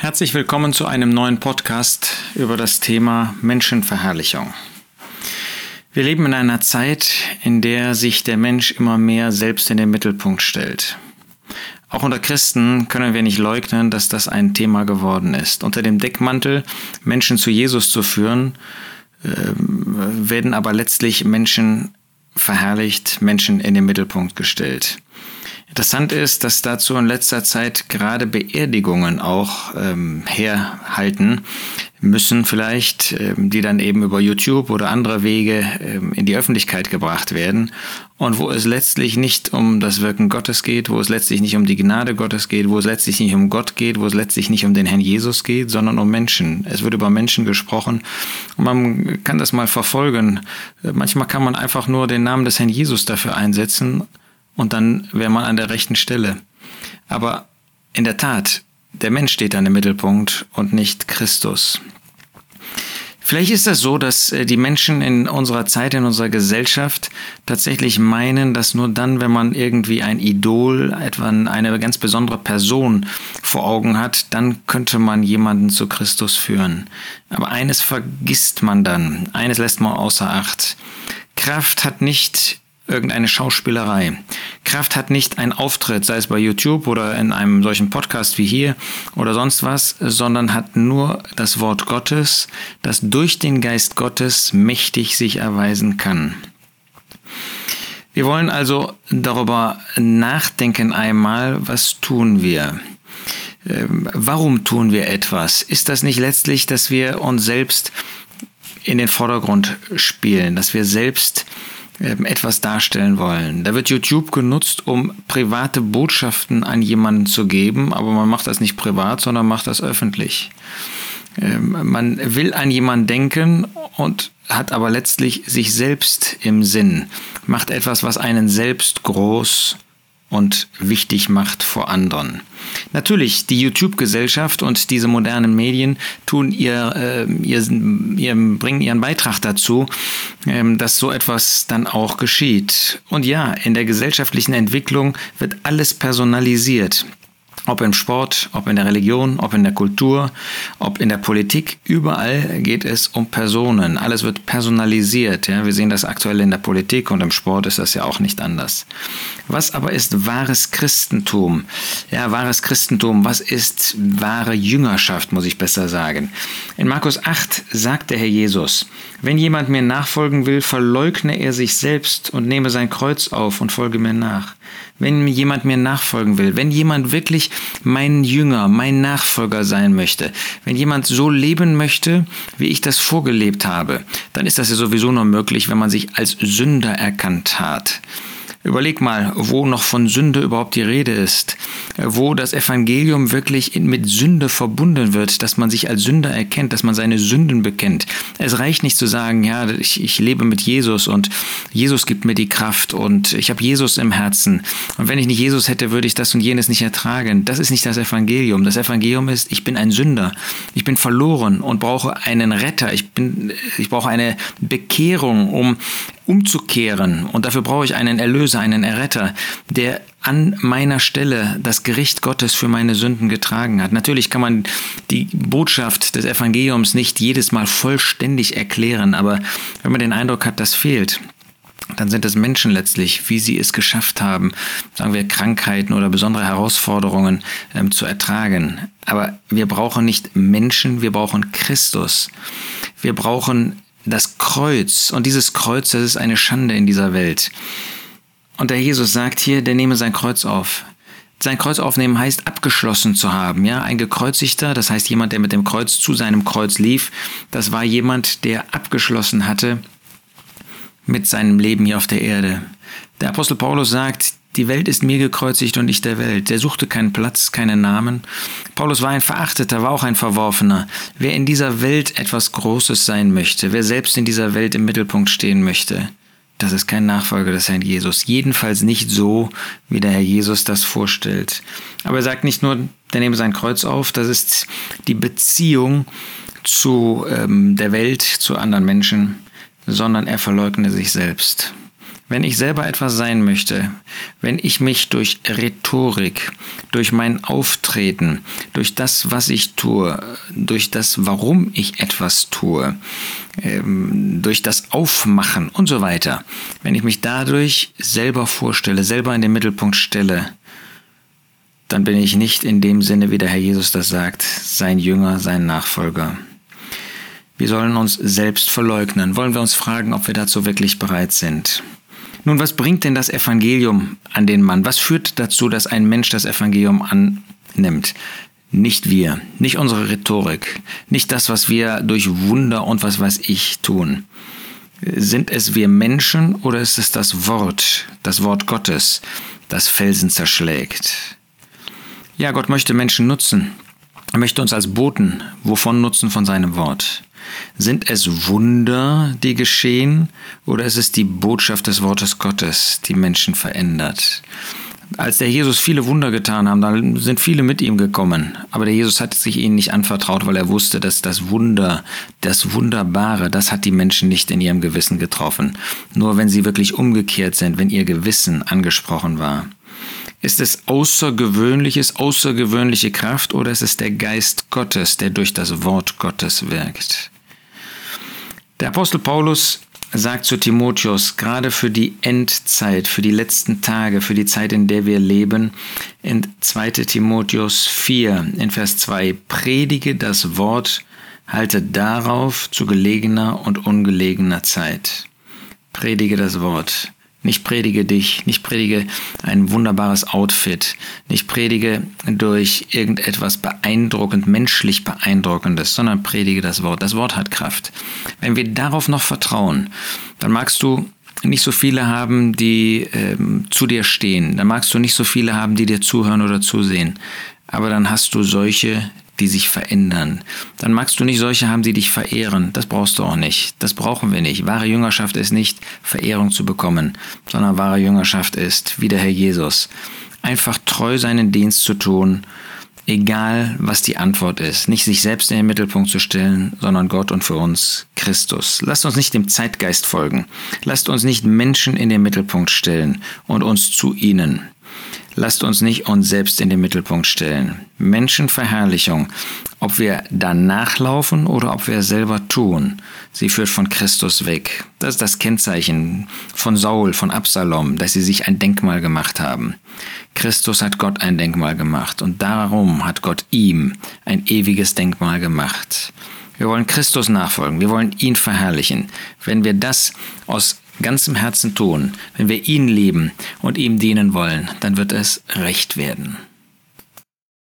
Herzlich willkommen zu einem neuen Podcast über das Thema Menschenverherrlichung. Wir leben in einer Zeit, in der sich der Mensch immer mehr selbst in den Mittelpunkt stellt. Auch unter Christen können wir nicht leugnen, dass das ein Thema geworden ist. Unter dem Deckmantel, Menschen zu Jesus zu führen, ähm, werden aber letztlich Menschen verherrlicht, Menschen in den Mittelpunkt gestellt. Interessant ist, dass dazu in letzter Zeit gerade Beerdigungen auch ähm, herhalten müssen, vielleicht, ähm, die dann eben über YouTube oder andere Wege ähm, in die Öffentlichkeit gebracht werden und wo es letztlich nicht um das Wirken Gottes geht, wo es letztlich nicht um die Gnade Gottes geht, wo es letztlich nicht um Gott geht, wo es letztlich nicht um den Herrn Jesus geht, sondern um Menschen. Es wird über Menschen gesprochen und man kann das mal verfolgen. Manchmal kann man einfach nur den Namen des Herrn Jesus dafür einsetzen und dann wäre man an der rechten Stelle. Aber in der Tat, der Mensch steht an im Mittelpunkt und nicht Christus. Vielleicht ist das so, dass äh, die Menschen in unserer Zeit, in unserer Gesellschaft tatsächlich meinen, dass nur dann, wenn man irgendwie ein Idol, etwa eine ganz besondere Person vor Augen hat, dann könnte man jemanden zu Christus führen. Aber eines vergisst man dann, eines lässt man außer Acht. Kraft hat nicht irgendeine Schauspielerei. Kraft hat nicht ein Auftritt, sei es bei YouTube oder in einem solchen Podcast wie hier oder sonst was, sondern hat nur das Wort Gottes, das durch den Geist Gottes mächtig sich erweisen kann. Wir wollen also darüber nachdenken einmal, was tun wir? Ähm, warum tun wir etwas? Ist das nicht letztlich, dass wir uns selbst in den Vordergrund spielen, dass wir selbst ähm, etwas darstellen wollen. Da wird YouTube genutzt, um private Botschaften an jemanden zu geben, aber man macht das nicht privat, sondern macht das öffentlich. Ähm, man will an jemanden denken und hat aber letztlich sich selbst im Sinn, macht etwas, was einen selbst groß und wichtig macht vor anderen. Natürlich, die YouTube-Gesellschaft und diese modernen Medien tun ihr, äh, ihr, ihr, bringen ihren Beitrag dazu, äh, dass so etwas dann auch geschieht. Und ja, in der gesellschaftlichen Entwicklung wird alles personalisiert. Ob im Sport, ob in der Religion, ob in der Kultur, ob in der Politik, überall geht es um Personen. Alles wird personalisiert. Ja? Wir sehen das aktuell in der Politik und im Sport ist das ja auch nicht anders. Was aber ist wahres Christentum? Ja, wahres Christentum, was ist wahre Jüngerschaft, muss ich besser sagen. In Markus 8 sagt der Herr Jesus, wenn jemand mir nachfolgen will, verleugne er sich selbst und nehme sein Kreuz auf und folge mir nach. Wenn jemand mir nachfolgen will, wenn jemand wirklich mein Jünger, mein Nachfolger sein möchte, wenn jemand so leben möchte, wie ich das vorgelebt habe, dann ist das ja sowieso nur möglich, wenn man sich als Sünder erkannt hat. Überleg mal, wo noch von Sünde überhaupt die Rede ist, wo das Evangelium wirklich mit Sünde verbunden wird, dass man sich als Sünder erkennt, dass man seine Sünden bekennt. Es reicht nicht zu sagen, ja, ich, ich lebe mit Jesus und Jesus gibt mir die Kraft und ich habe Jesus im Herzen. Und wenn ich nicht Jesus hätte, würde ich das und jenes nicht ertragen. Das ist nicht das Evangelium. Das Evangelium ist, ich bin ein Sünder. Ich bin verloren und brauche einen Retter. Ich, bin, ich brauche eine Bekehrung, um umzukehren. Und dafür brauche ich einen Erlöser, einen Erretter, der an meiner Stelle das Gericht Gottes für meine Sünden getragen hat. Natürlich kann man die Botschaft des Evangeliums nicht jedes Mal vollständig erklären, aber wenn man den Eindruck hat, das fehlt, dann sind es Menschen letztlich, wie sie es geschafft haben, sagen wir Krankheiten oder besondere Herausforderungen ähm, zu ertragen. Aber wir brauchen nicht Menschen, wir brauchen Christus. Wir brauchen das Kreuz. Und dieses Kreuz, das ist eine Schande in dieser Welt. Und der Jesus sagt hier, der nehme sein Kreuz auf. Sein Kreuz aufnehmen heißt abgeschlossen zu haben, ja, ein gekreuzigter, das heißt jemand, der mit dem Kreuz zu seinem Kreuz lief, das war jemand, der abgeschlossen hatte mit seinem Leben hier auf der Erde. Der Apostel Paulus sagt, die Welt ist mir gekreuzigt und ich der Welt. Der suchte keinen Platz, keinen Namen. Paulus war ein Verachteter, war auch ein Verworfener. Wer in dieser Welt etwas Großes sein möchte, wer selbst in dieser Welt im Mittelpunkt stehen möchte, das ist kein Nachfolger des Herrn Jesus. Jedenfalls nicht so, wie der Herr Jesus das vorstellt. Aber er sagt nicht nur, der nehme sein Kreuz auf, das ist die Beziehung zu ähm, der Welt, zu anderen Menschen, sondern er verleugne sich selbst. Wenn ich selber etwas sein möchte, wenn ich mich durch Rhetorik, durch mein Auftreten, durch das, was ich tue, durch das, warum ich etwas tue, ähm, durch das Aufmachen und so weiter, wenn ich mich dadurch selber vorstelle, selber in den Mittelpunkt stelle, dann bin ich nicht in dem Sinne, wie der Herr Jesus das sagt, sein Jünger, sein Nachfolger. Wir sollen uns selbst verleugnen. Wollen wir uns fragen, ob wir dazu wirklich bereit sind? Nun, was bringt denn das Evangelium an den Mann? Was führt dazu, dass ein Mensch das Evangelium annimmt? Nicht wir, nicht unsere Rhetorik, nicht das, was wir durch Wunder und was weiß ich tun. Sind es wir Menschen oder ist es das Wort, das Wort Gottes, das Felsen zerschlägt? Ja, Gott möchte Menschen nutzen. Er möchte uns als Boten wovon nutzen von seinem Wort. Sind es Wunder, die geschehen, oder ist es die Botschaft des Wortes Gottes, die Menschen verändert? Als der Jesus viele Wunder getan haben, dann sind viele mit ihm gekommen. Aber der Jesus hat sich ihnen nicht anvertraut, weil er wusste, dass das Wunder, das Wunderbare, das hat die Menschen nicht in ihrem Gewissen getroffen. Nur wenn sie wirklich umgekehrt sind, wenn ihr Gewissen angesprochen war. Ist es außergewöhnliches, außergewöhnliche Kraft oder ist es der Geist Gottes, der durch das Wort Gottes wirkt? Der Apostel Paulus sagt zu Timotheus, gerade für die Endzeit, für die letzten Tage, für die Zeit, in der wir leben, in 2 Timotheus 4, in Vers 2, predige das Wort, halte darauf zu gelegener und ungelegener Zeit. Predige das Wort. Nicht predige dich, nicht predige ein wunderbares Outfit, nicht predige durch irgendetwas beeindruckend, menschlich beeindruckendes, sondern predige das Wort. Das Wort hat Kraft. Wenn wir darauf noch vertrauen, dann magst du nicht so viele haben, die ähm, zu dir stehen. Dann magst du nicht so viele haben, die dir zuhören oder zusehen. Aber dann hast du solche, die sich verändern. Dann magst du nicht solche haben, die dich verehren. Das brauchst du auch nicht. Das brauchen wir nicht. Wahre Jüngerschaft ist nicht Verehrung zu bekommen, sondern wahre Jüngerschaft ist, wie der Herr Jesus, einfach treu seinen Dienst zu tun, egal was die Antwort ist. Nicht sich selbst in den Mittelpunkt zu stellen, sondern Gott und für uns Christus. Lasst uns nicht dem Zeitgeist folgen. Lasst uns nicht Menschen in den Mittelpunkt stellen und uns zu ihnen. Lasst uns nicht uns selbst in den Mittelpunkt stellen. Menschenverherrlichung, ob wir danach laufen oder ob wir selber tun, sie führt von Christus weg. Das ist das Kennzeichen von Saul, von Absalom, dass sie sich ein Denkmal gemacht haben. Christus hat Gott ein Denkmal gemacht und darum hat Gott ihm ein ewiges Denkmal gemacht. Wir wollen Christus nachfolgen, wir wollen ihn verherrlichen. Wenn wir das aus ganzem Herzen tun, wenn wir ihn lieben und ihm dienen wollen, dann wird es recht werden.